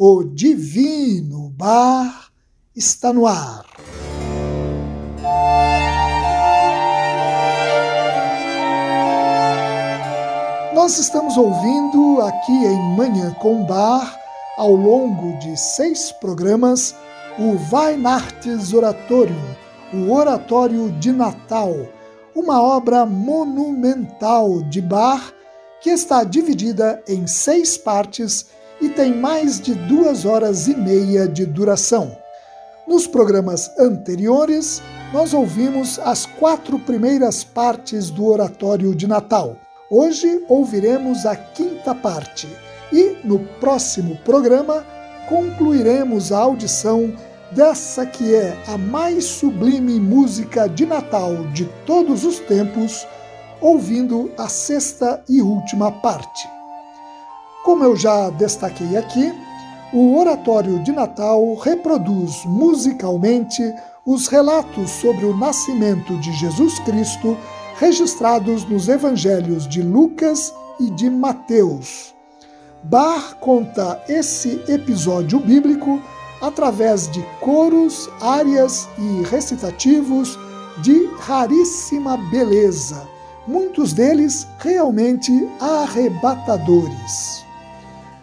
o Divino Bar está no ar. Nós estamos ouvindo aqui em Manhã com Bar, ao longo de seis programas, o Weihnachts Oratorium, o Oratório de Natal, uma obra monumental de Bach que está dividida em seis partes e tem mais de duas horas e meia de duração. Nos programas anteriores, nós ouvimos as quatro primeiras partes do Oratório de Natal. Hoje ouviremos a quinta parte e, no próximo programa, concluiremos a audição dessa que é a mais sublime música de Natal de todos os tempos, ouvindo a sexta e última parte. Como eu já destaquei aqui, o Oratório de Natal reproduz musicalmente os relatos sobre o nascimento de Jesus Cristo registrados nos evangelhos de Lucas e de Mateus. Bar conta esse episódio bíblico através de coros, áreas e recitativos de raríssima beleza, muitos deles realmente arrebatadores.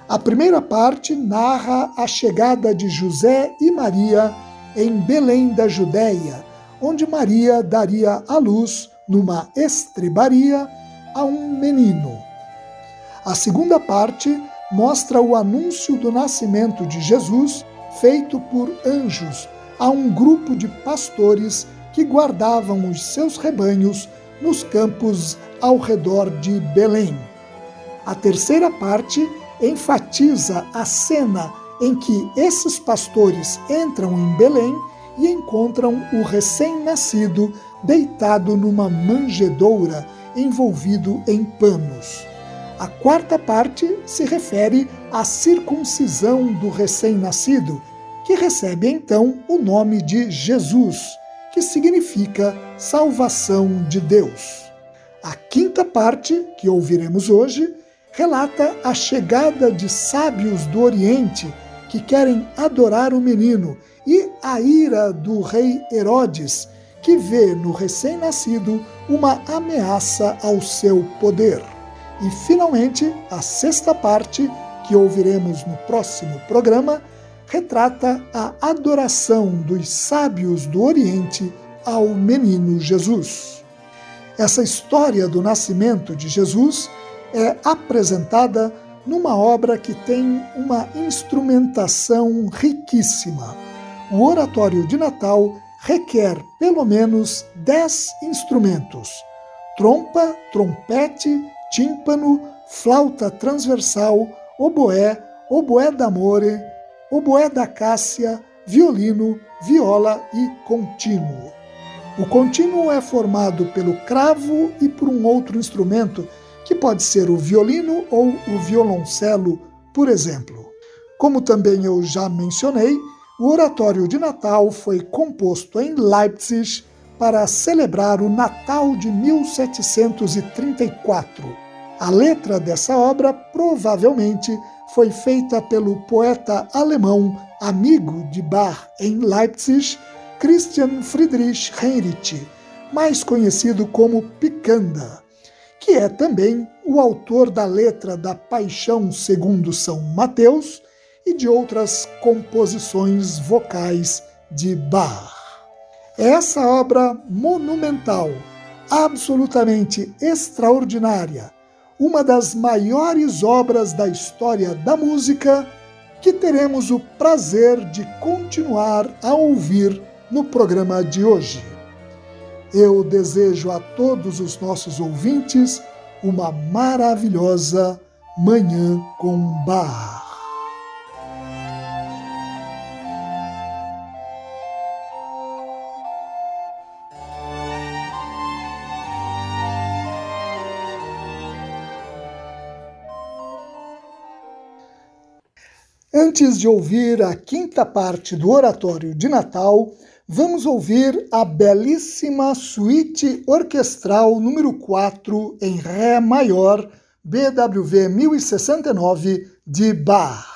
A primeira parte narra a chegada de José e Maria em Belém da Judéia, onde Maria daria à luz, numa estrebaria, a um menino. A segunda parte mostra o anúncio do nascimento de Jesus feito por anjos a um grupo de pastores que guardavam os seus rebanhos nos campos ao redor de Belém. A terceira parte enfatiza a cena em que esses pastores entram em Belém e encontram o recém-nascido deitado numa manjedoura, envolvido em panos. A quarta parte se refere à circuncisão do recém-nascido, que recebe então o nome de Jesus, que significa salvação de Deus. A quinta parte, que ouviremos hoje, relata a chegada de sábios do Oriente que querem adorar o menino e a ira do rei Herodes, que vê no recém-nascido uma ameaça ao seu poder. E, finalmente, a sexta parte, que ouviremos no próximo programa, retrata a adoração dos sábios do Oriente ao menino Jesus. Essa história do nascimento de Jesus é apresentada numa obra que tem uma instrumentação riquíssima. O Oratório de Natal requer pelo menos dez instrumentos: trompa, trompete, tímpano, flauta transversal, oboé, oboé d'amore, oboé da cássia, violino, viola e contínuo. O contínuo é formado pelo cravo e por um outro instrumento que pode ser o violino ou o violoncelo, por exemplo. Como também eu já mencionei, o Oratório de Natal foi composto em Leipzig para celebrar o Natal de 1734. A letra dessa obra provavelmente foi feita pelo poeta alemão amigo de Bach em Leipzig, Christian Friedrich Heinrich, mais conhecido como Picanda que é também o autor da letra da Paixão segundo São Mateus e de outras composições vocais de Bach. Essa obra monumental, absolutamente extraordinária, uma das maiores obras da história da música, que teremos o prazer de continuar a ouvir no programa de hoje. Eu desejo a todos os nossos ouvintes uma maravilhosa Manhã com Bar. Antes de ouvir a quinta parte do Oratório de Natal, vamos ouvir a belíssima suíte orquestral número 4 em Ré maior, BWV 1069 de Bach.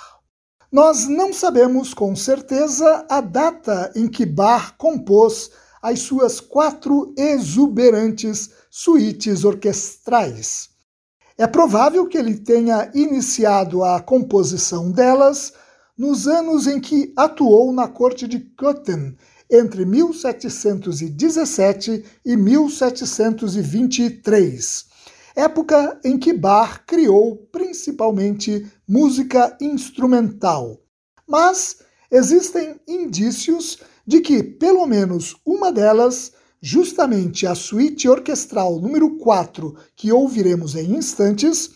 Nós não sabemos com certeza a data em que Bach compôs as suas quatro exuberantes suítes orquestrais. É provável que ele tenha iniciado a composição delas nos anos em que atuou na corte de Köthen, entre 1717 e 1723, época em que Bach criou principalmente música instrumental. Mas existem indícios de que, pelo menos uma delas, justamente a suíte orquestral número 4, que ouviremos em instantes,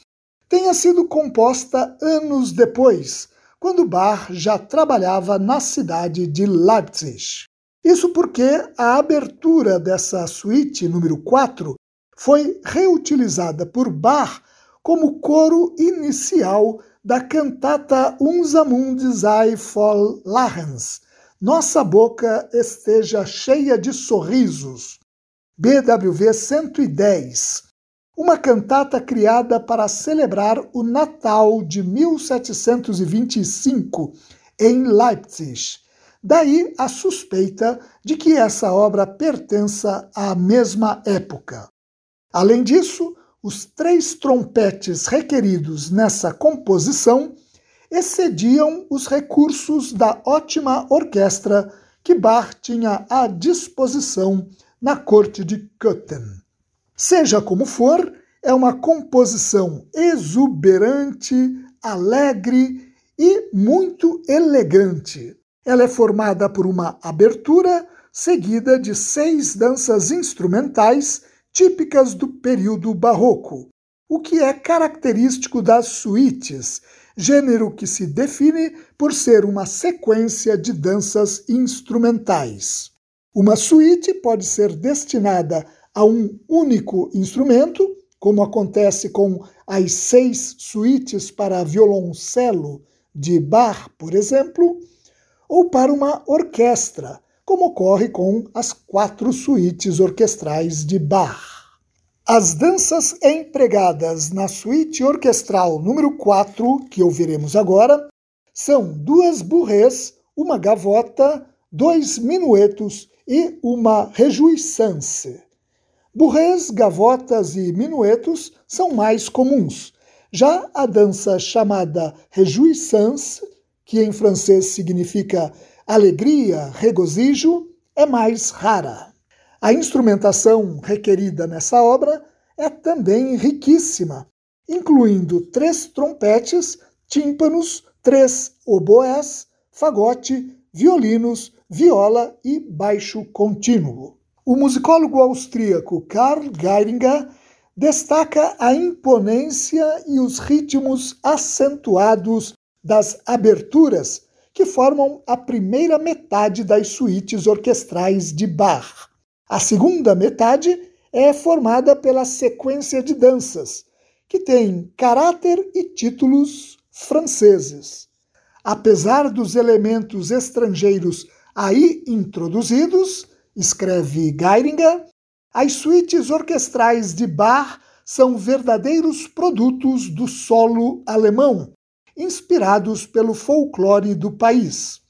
tenha sido composta anos depois, quando Bach já trabalhava na cidade de Leipzig. Isso porque a abertura dessa suíte número 4 foi reutilizada por Bach como coro inicial da cantata Unser Mund sei voll Lachens, nossa boca esteja cheia de sorrisos. BWV 110. Uma cantata criada para celebrar o Natal de 1725 em Leipzig. Daí a suspeita de que essa obra pertença à mesma época. Além disso, os três trompetes requeridos nessa composição excediam os recursos da ótima orquestra que Bach tinha à disposição na corte de Köthen. Seja como for, é uma composição exuberante, alegre e muito elegante. Ela é formada por uma abertura seguida de seis danças instrumentais típicas do período barroco, o que é característico das suítes gênero que se define por ser uma sequência de danças instrumentais. Uma suíte pode ser destinada a um único instrumento, como acontece com as seis suítes para violoncelo de Bach, por exemplo, ou para uma orquestra, como ocorre com as quatro suítes orquestrais de Bach. As danças empregadas na suíte orquestral número 4, que ouviremos agora, são duas burrês, uma gavota, dois minuetos e uma rejuissance. Burrês, gavotas e minuetos são mais comuns. Já a dança chamada rejuissance, que em francês significa alegria, regozijo, é mais rara. A instrumentação requerida nessa obra é também riquíssima, incluindo três trompetes, tímpanos, três oboés, fagote, violinos, viola e baixo contínuo. O musicólogo austríaco Karl Geiringer destaca a imponência e os ritmos acentuados das aberturas que formam a primeira metade das suítes orquestrais de Bach. A segunda metade é formada pela sequência de danças, que tem caráter e títulos franceses. Apesar dos elementos estrangeiros aí introduzidos, escreve Geiringer, as suítes orquestrais de Bach são verdadeiros produtos do solo alemão, inspirados pelo folclore do país.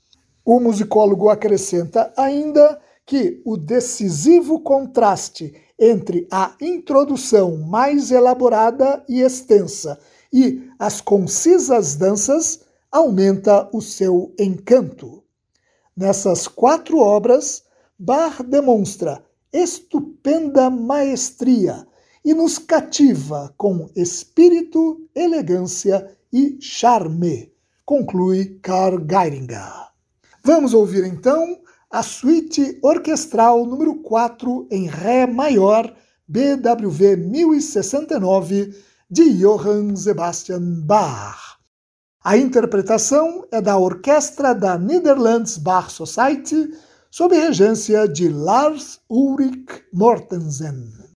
O musicólogo acrescenta ainda que o decisivo contraste entre a introdução mais elaborada e extensa e as concisas danças aumenta o seu encanto. Nessas quatro obras, Bach demonstra estupenda maestria e nos cativa com espírito, elegância e charme, conclui Karl Geiringer. Vamos ouvir então a suíte orquestral número 4 em Ré maior, BWV 1069, de Johann Sebastian Bach. A interpretação é da Orquestra da Netherlands Bach Society, sob regência de Lars Ulrich Mortensen.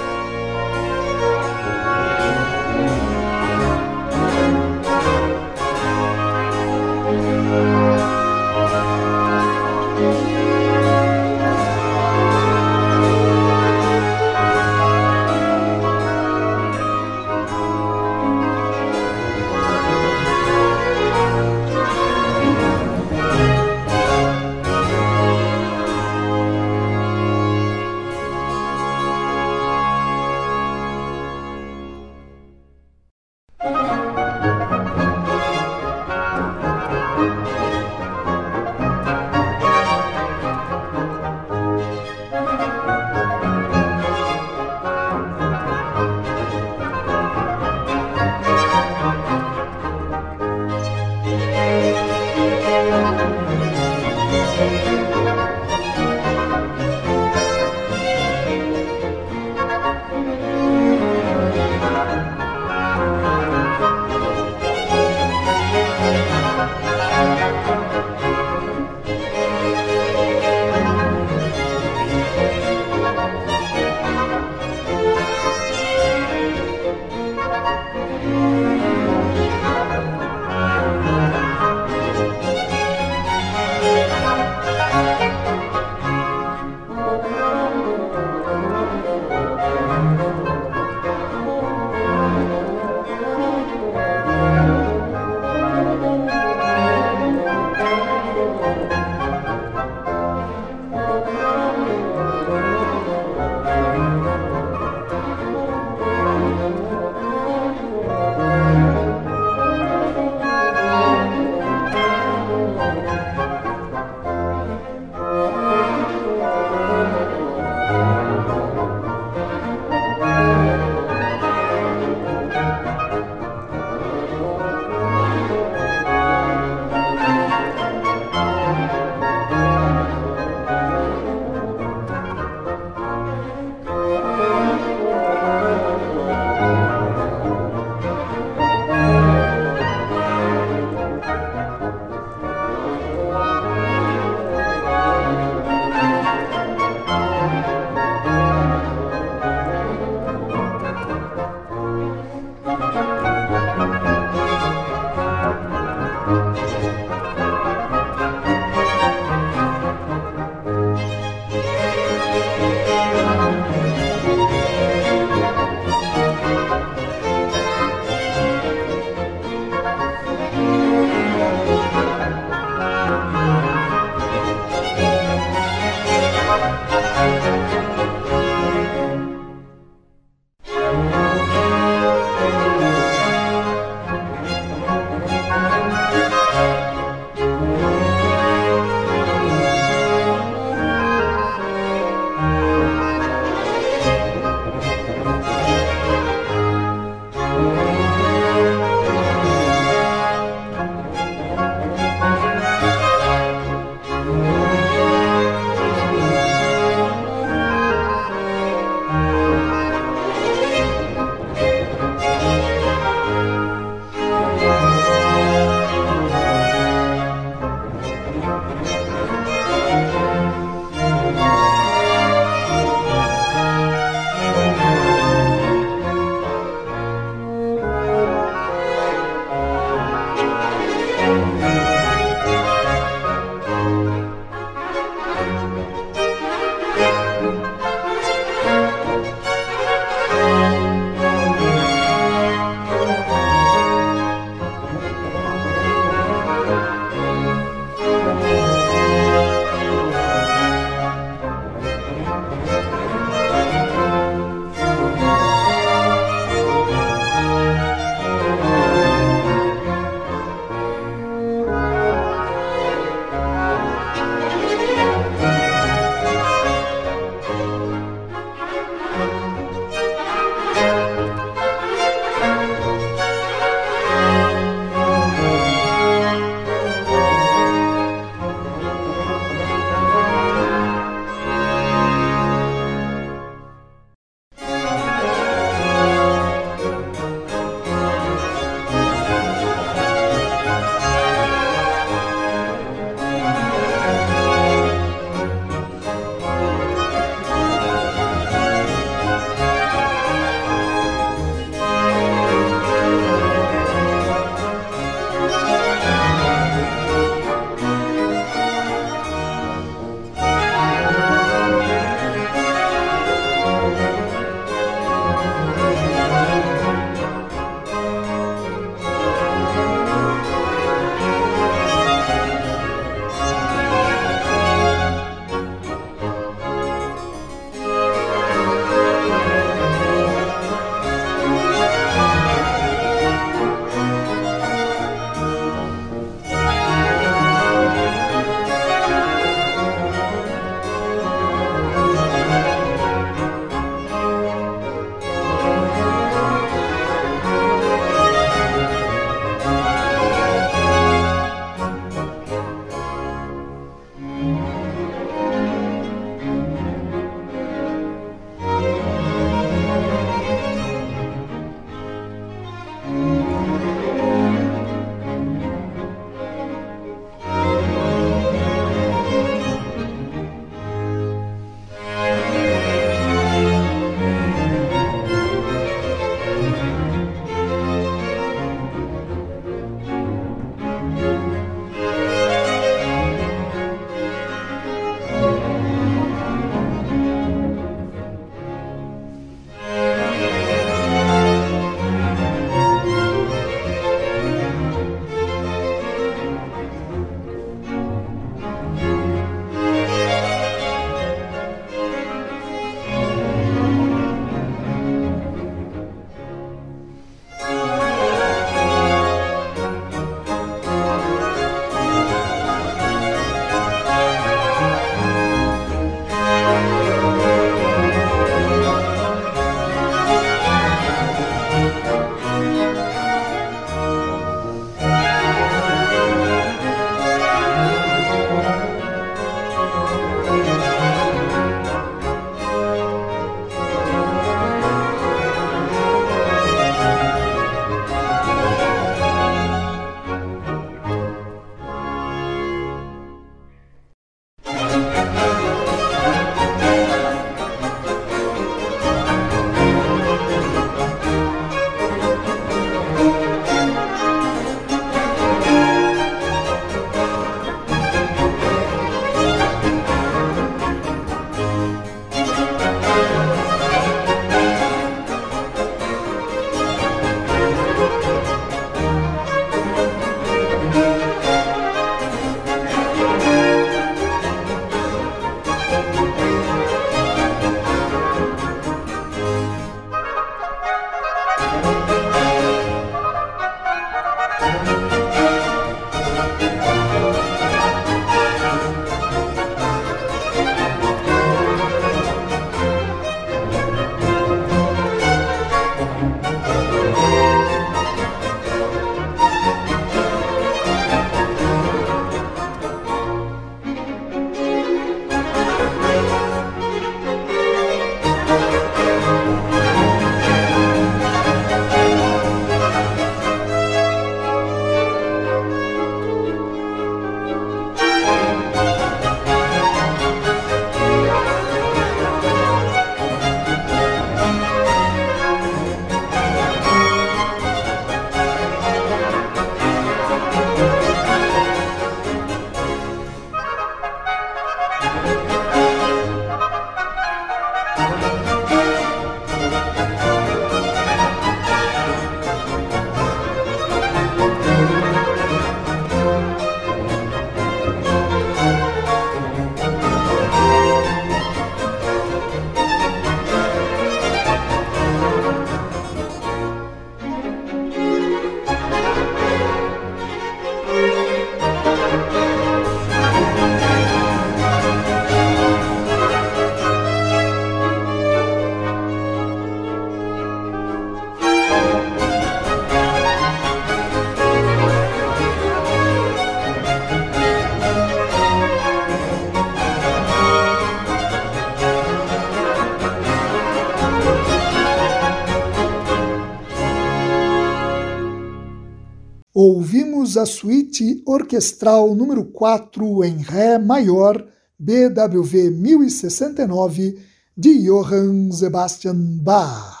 Ouvimos a suíte orquestral número 4 em Ré maior, BWV 1069, de Johann Sebastian Bach.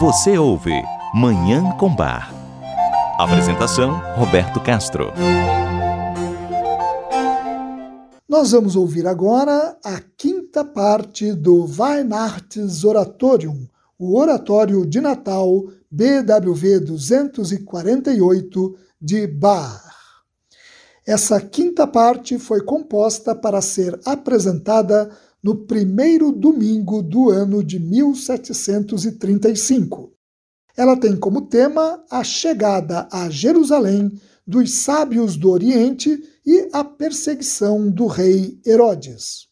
Você ouve Manhã com Bar. Apresentação: Roberto Castro. Nós vamos ouvir agora a quinta parte do Weihnachtsoratorium, o Oratório de Natal BWV 248 de Bach. Essa quinta parte foi composta para ser apresentada no primeiro domingo do ano de 1735. Ela tem como tema a chegada a Jerusalém dos sábios do Oriente e a perseguição do rei Herodes.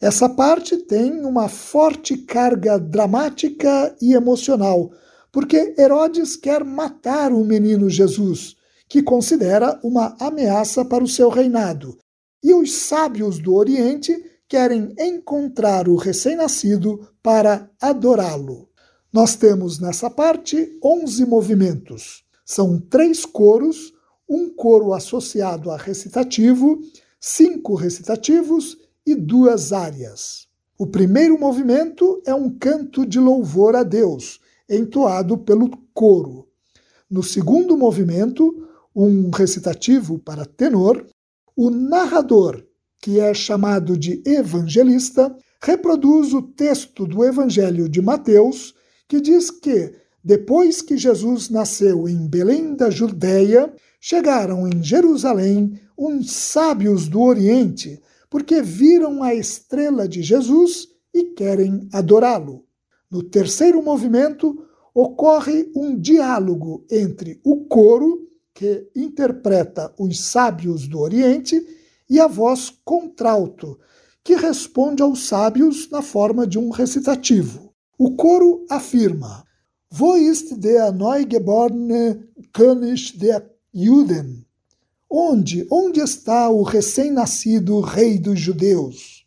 Essa parte tem uma forte carga dramática e emocional, porque Herodes quer matar o menino Jesus, que considera uma ameaça para o seu reinado, e os sábios do Oriente querem encontrar o recém-nascido para adorá-lo. Nós temos nessa parte 11 movimentos. São três coros um coro associado a recitativo, cinco recitativos e duas áreas. O primeiro movimento é um canto de louvor a Deus, entoado pelo coro. No segundo movimento, um recitativo para tenor, o narrador, que é chamado de evangelista, reproduz o texto do Evangelho de Mateus, que diz que, depois que Jesus nasceu em Belém da Judéia, chegaram em Jerusalém uns sábios do Oriente, porque viram a estrela de Jesus e querem adorá-lo. No terceiro movimento, ocorre um diálogo entre o coro, que interpreta os sábios do Oriente, e a voz contralto, que responde aos sábios na forma de um recitativo. O coro afirma: Wo ist der neugeborene König der Juden. Onde, onde está o recém-nascido rei dos judeus?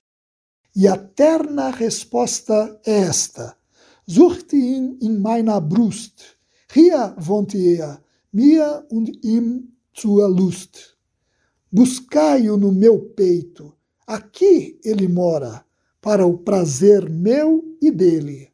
E a terna resposta é esta: Sucht ihn in meiner Brust. Hier wohnt er, mir und ihm zur Lust. Buscai-o no meu peito. Aqui ele mora, para o prazer meu e dele.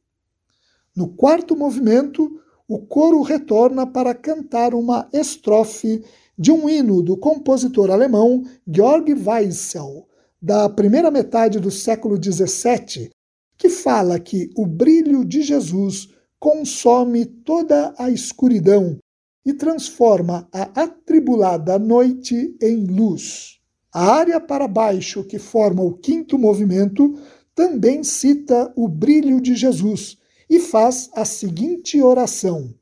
No quarto movimento, o coro retorna para cantar uma estrofe de um hino do compositor alemão Georg Weissel, da primeira metade do século XVII, que fala que o brilho de Jesus consome toda a escuridão e transforma a atribulada noite em luz. A área para baixo, que forma o quinto movimento, também cita o brilho de Jesus e faz a seguinte oração: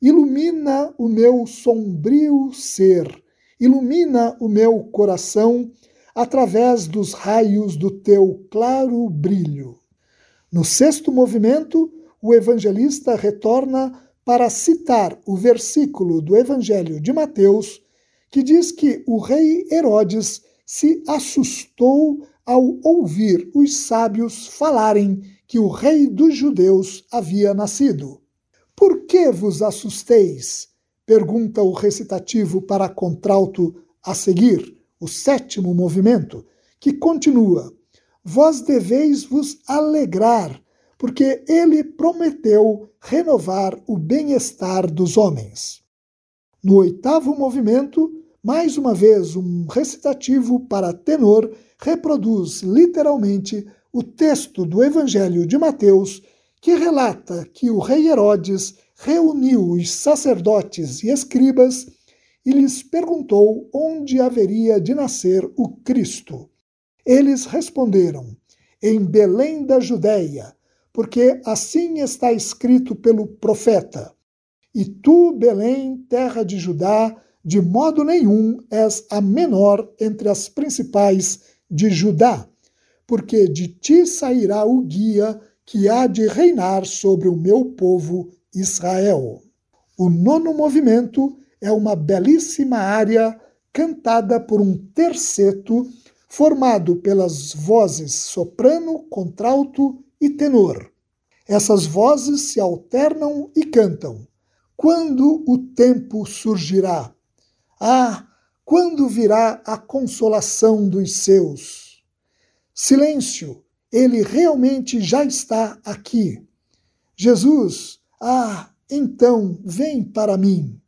Ilumina o meu sombrio ser, ilumina o meu coração através dos raios do teu claro brilho. No sexto movimento, o evangelista retorna para citar o versículo do Evangelho de Mateus, que diz que o rei Herodes se assustou ao ouvir os sábios falarem que o rei dos judeus havia nascido. Por que vos assusteis? pergunta o recitativo para contralto a seguir, o sétimo movimento, que continua: Vós deveis vos alegrar, porque ele prometeu renovar o bem-estar dos homens. No oitavo movimento, mais uma vez um recitativo para tenor reproduz literalmente o texto do Evangelho de Mateus que relata que o rei Herodes reuniu os sacerdotes e escribas e lhes perguntou onde haveria de nascer o Cristo. Eles responderam: Em Belém da Judéia, porque assim está escrito pelo profeta: E tu, Belém, terra de Judá, de modo nenhum és a menor entre as principais de Judá porque de ti sairá o guia que há de reinar sobre o meu povo Israel. O nono movimento é uma belíssima área cantada por um terceto formado pelas vozes soprano, contralto e tenor. Essas vozes se alternam e cantam. quando o tempo surgirá? Ah, quando virá a consolação dos seus? Silêncio, ele realmente já está aqui. Jesus, ah, então vem para mim.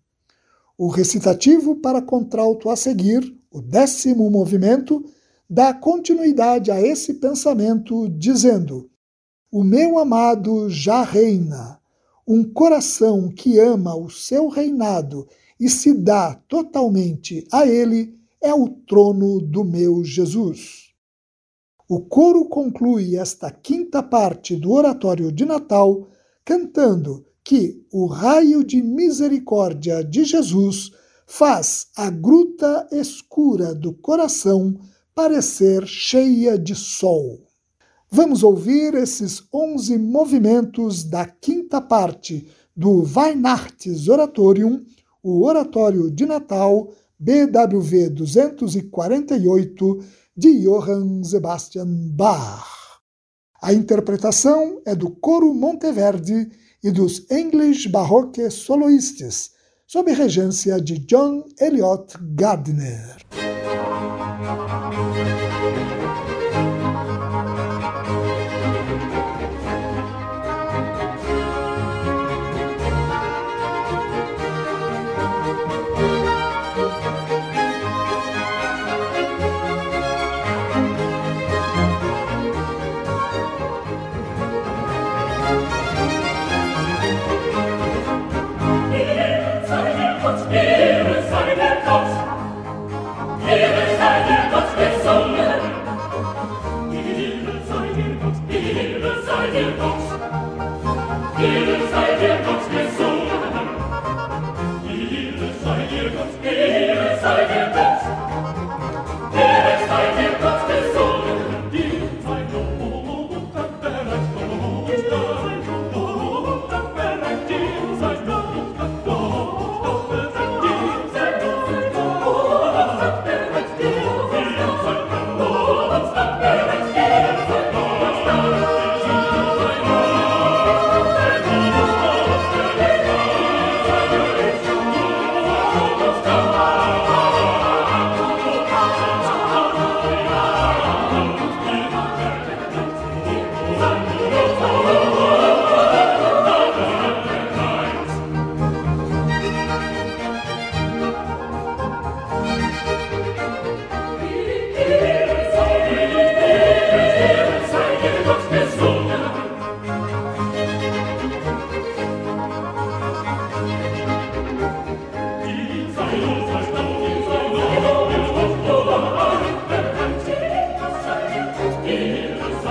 O recitativo para contralto a seguir, o décimo movimento, dá continuidade a esse pensamento, dizendo: O meu amado já reina. Um coração que ama o seu reinado e se dá totalmente a ele é o trono do meu Jesus. O coro conclui esta quinta parte do oratório de Natal cantando que o raio de misericórdia de Jesus faz a gruta escura do coração parecer cheia de sol. Vamos ouvir esses onze movimentos da quinta parte do Weihnachtsoratorium, o Oratório de Natal, BWV 248, de Johann Sebastian Bach. A interpretação é do Coro Monteverde e dos English Baroque Soloists, sob regência de John Eliot Gardner.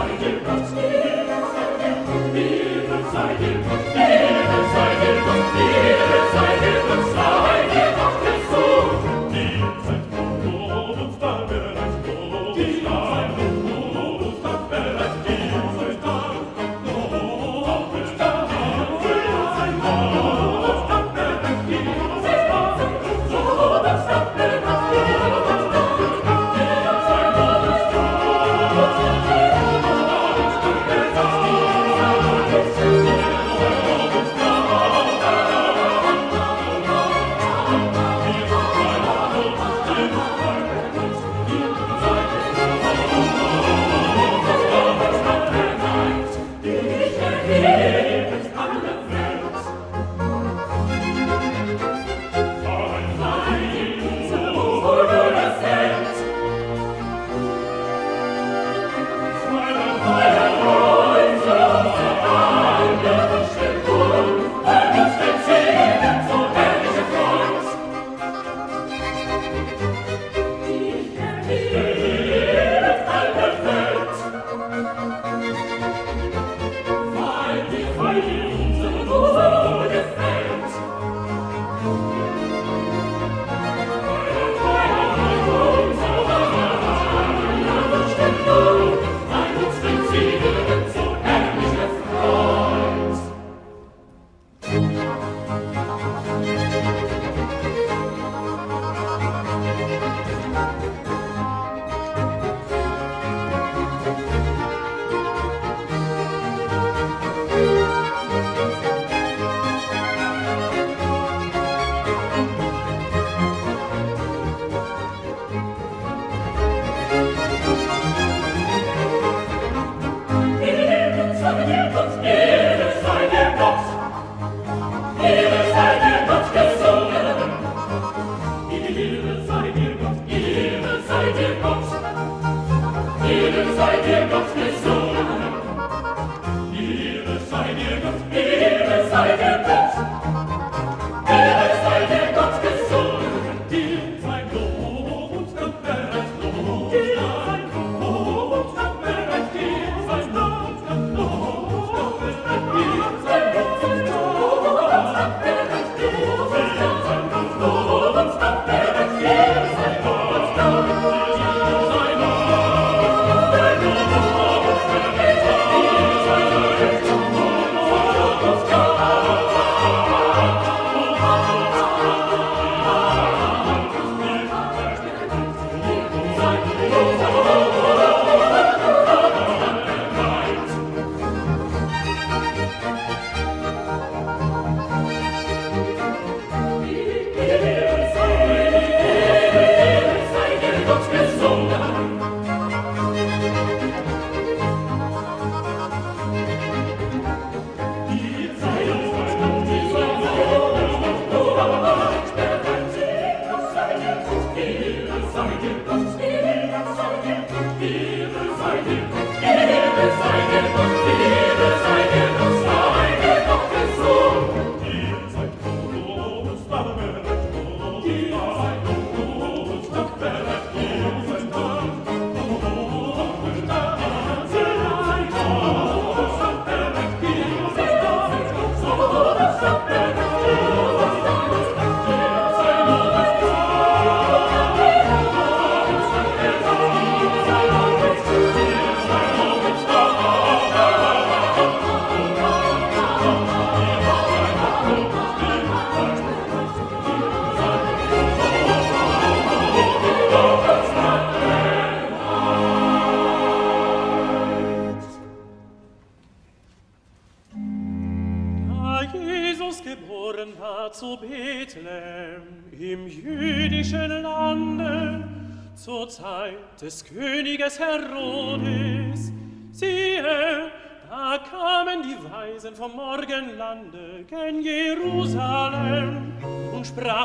I did not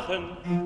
und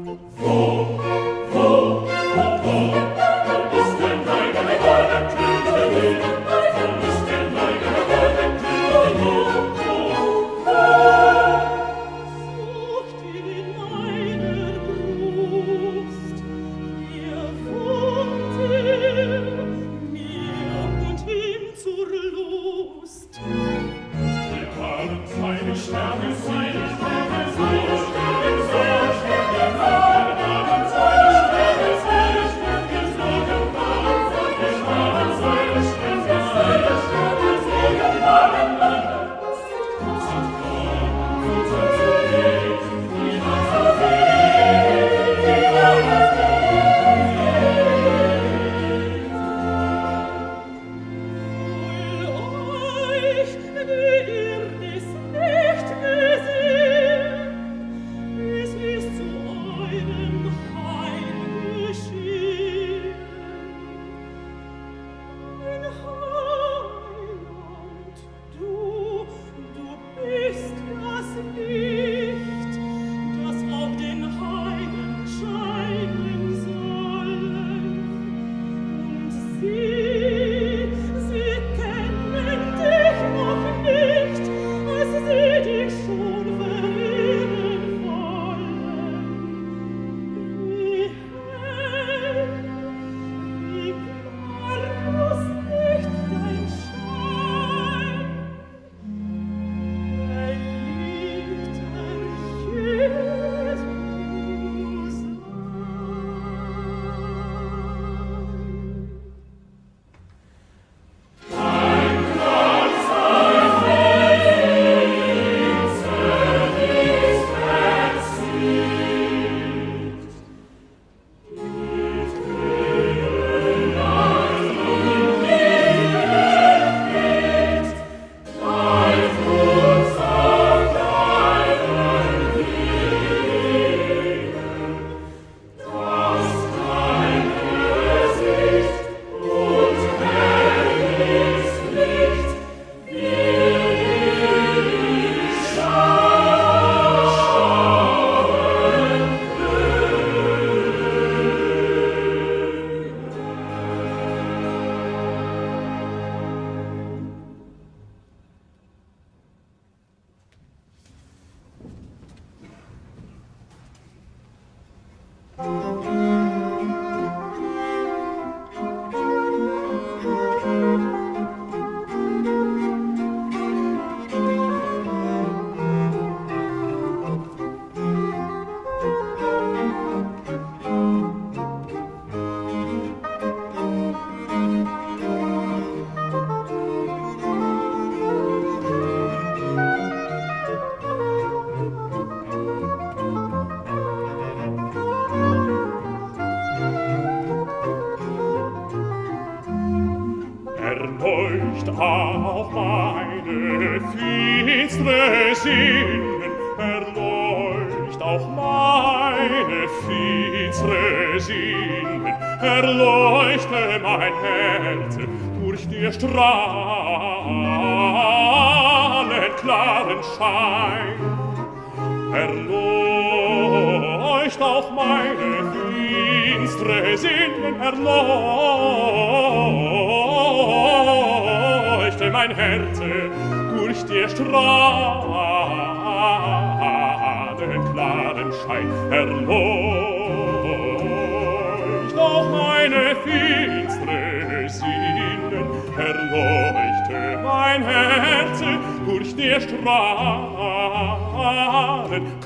Herzen durch die Strahlen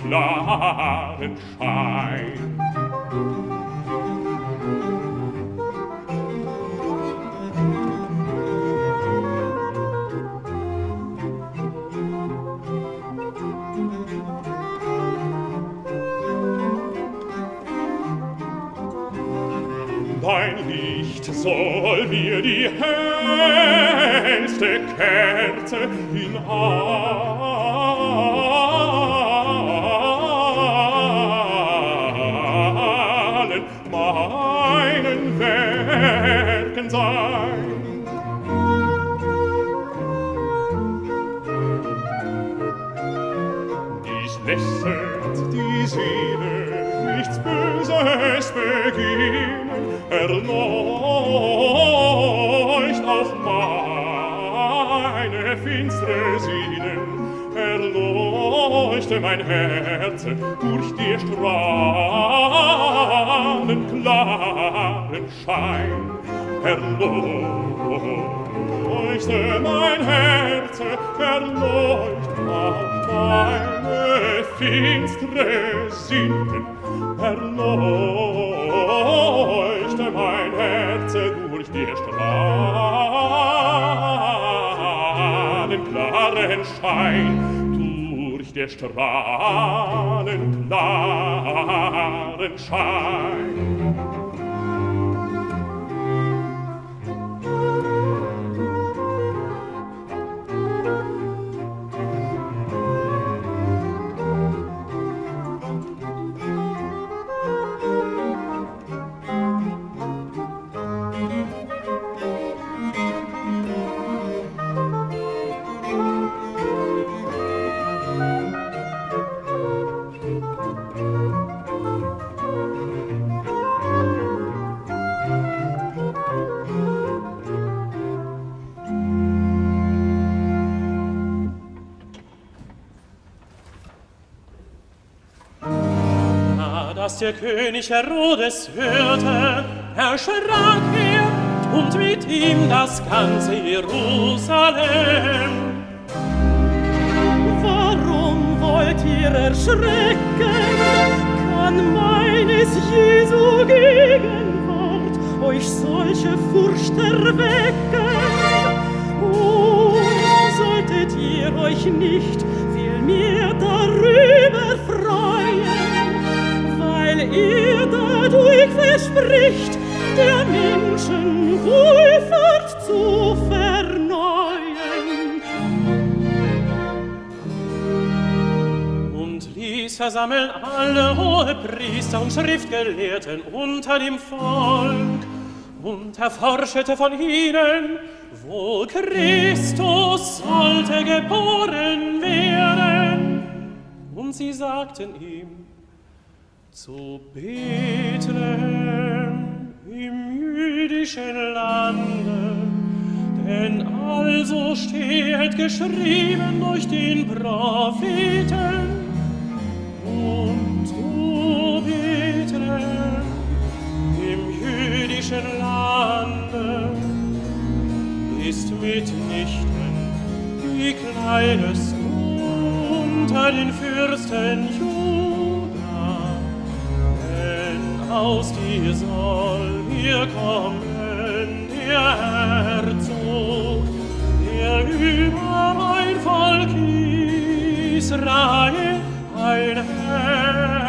klaren Schein. soll mir die hellste Kerze in allen meinen Werken sein. Dies lächelt die Seele, nichts Böses beginnen, erlaubt strahlte mein Herz durch die strahlen klaren Schein. Erleuchte mein Herz, erleuchte auf deine finstre Sinnen. Erleuchte mein Herz durch die strahlen klaren Schein wir strahlen klaren Schein. Als der König Herodes hörte, erschrak er und mit ihm das ganze Jerusalem. Warum wollt ihr erschrecken? Kann meines Jesu Gegenwart euch solche Furcht erwecken? Oh, solltet ihr euch nicht viel mehr darüber weil ihr dadurch verspricht, der Menschen Wohlfahrt zu verneuern. Und ließ versammeln alle hohe Priester und Schriftgelehrten unter dem Volk und erforschete von ihnen, wo Christus sollte geboren werden. Und sie sagten ihm, zu Bethlehem im jüdischen Lande, denn also steht geschrieben durch den Propheten, und du Bethlehem im jüdischen Lande ist mitnichten die kleines unter den Fürsten Juda, aus dir soll hier kommen der Herzog, der über mein Volk Israel ein Herr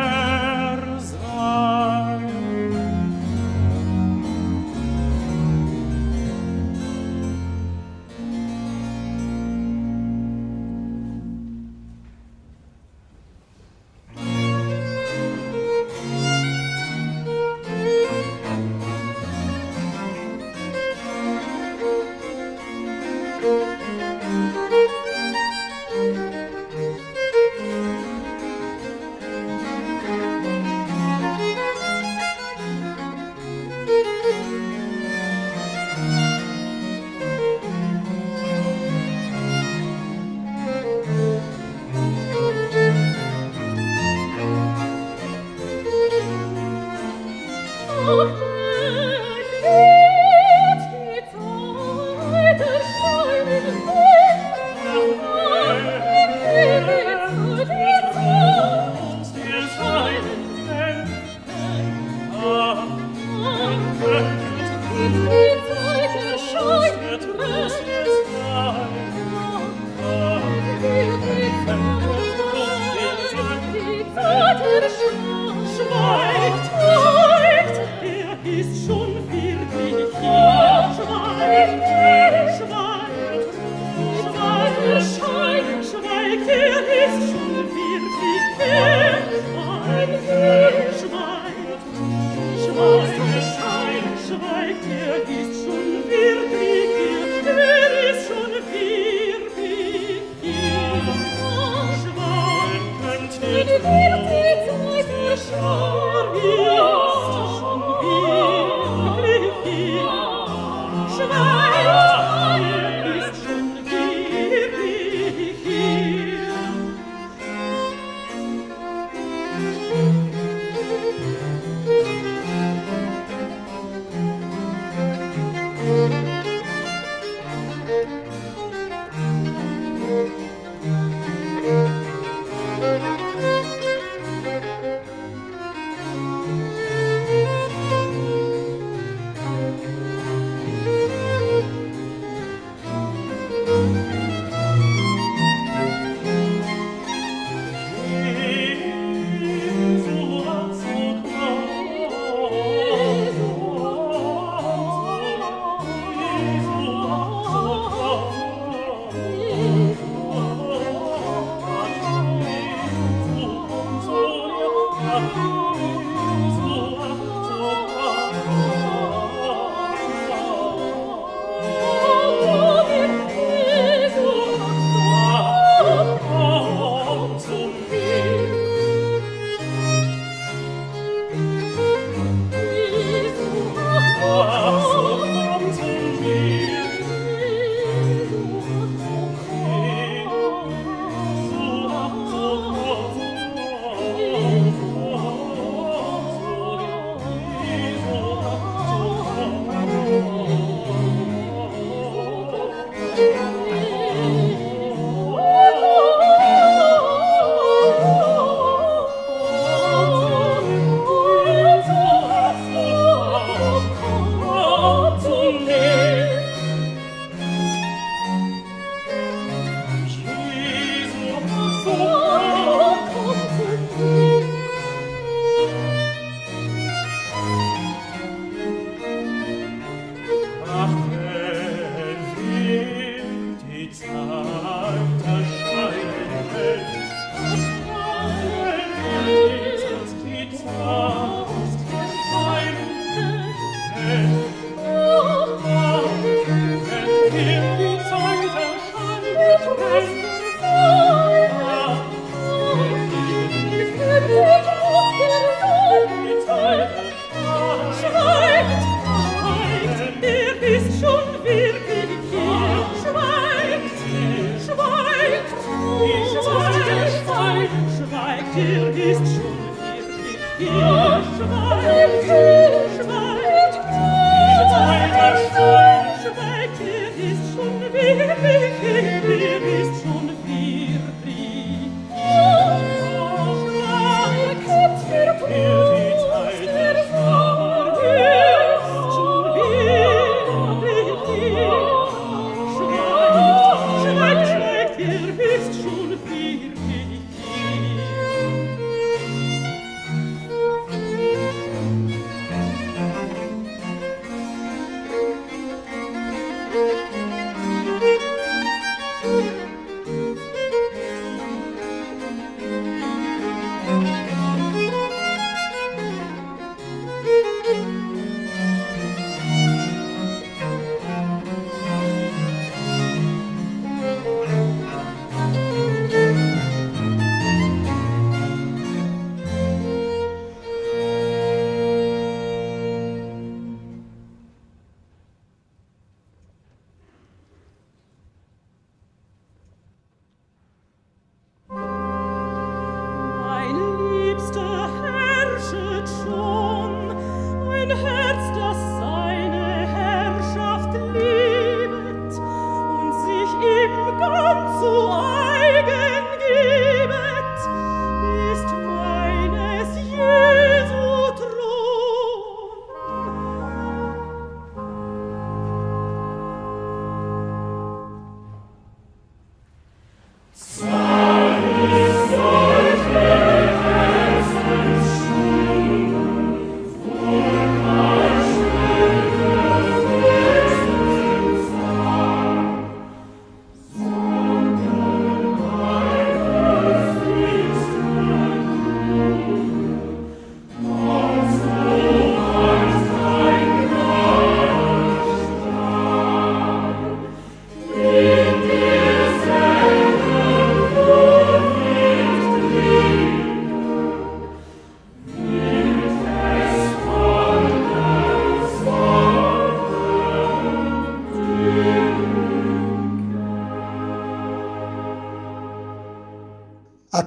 Vater,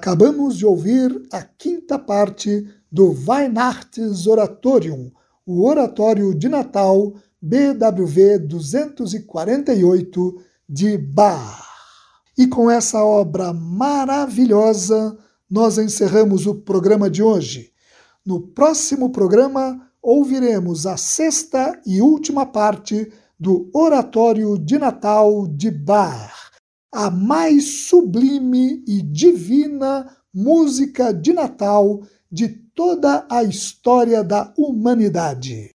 Acabamos de ouvir a quinta parte do Weihnachtsoratorium, o Oratório de Natal BWV 248 de Bach. E com essa obra maravilhosa, nós encerramos o programa de hoje. No próximo programa, ouviremos a sexta e última parte do Oratório de Natal de Bach, a mais sublime e divina música de Natal de toda a história da humanidade.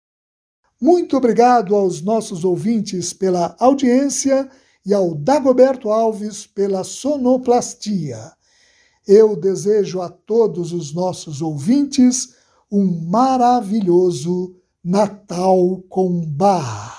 Muito obrigado aos nossos ouvintes pela audiência e ao Dagoberto Alves pela sonoplastia. Eu desejo a todos os nossos ouvintes um maravilhoso Natal com Bar.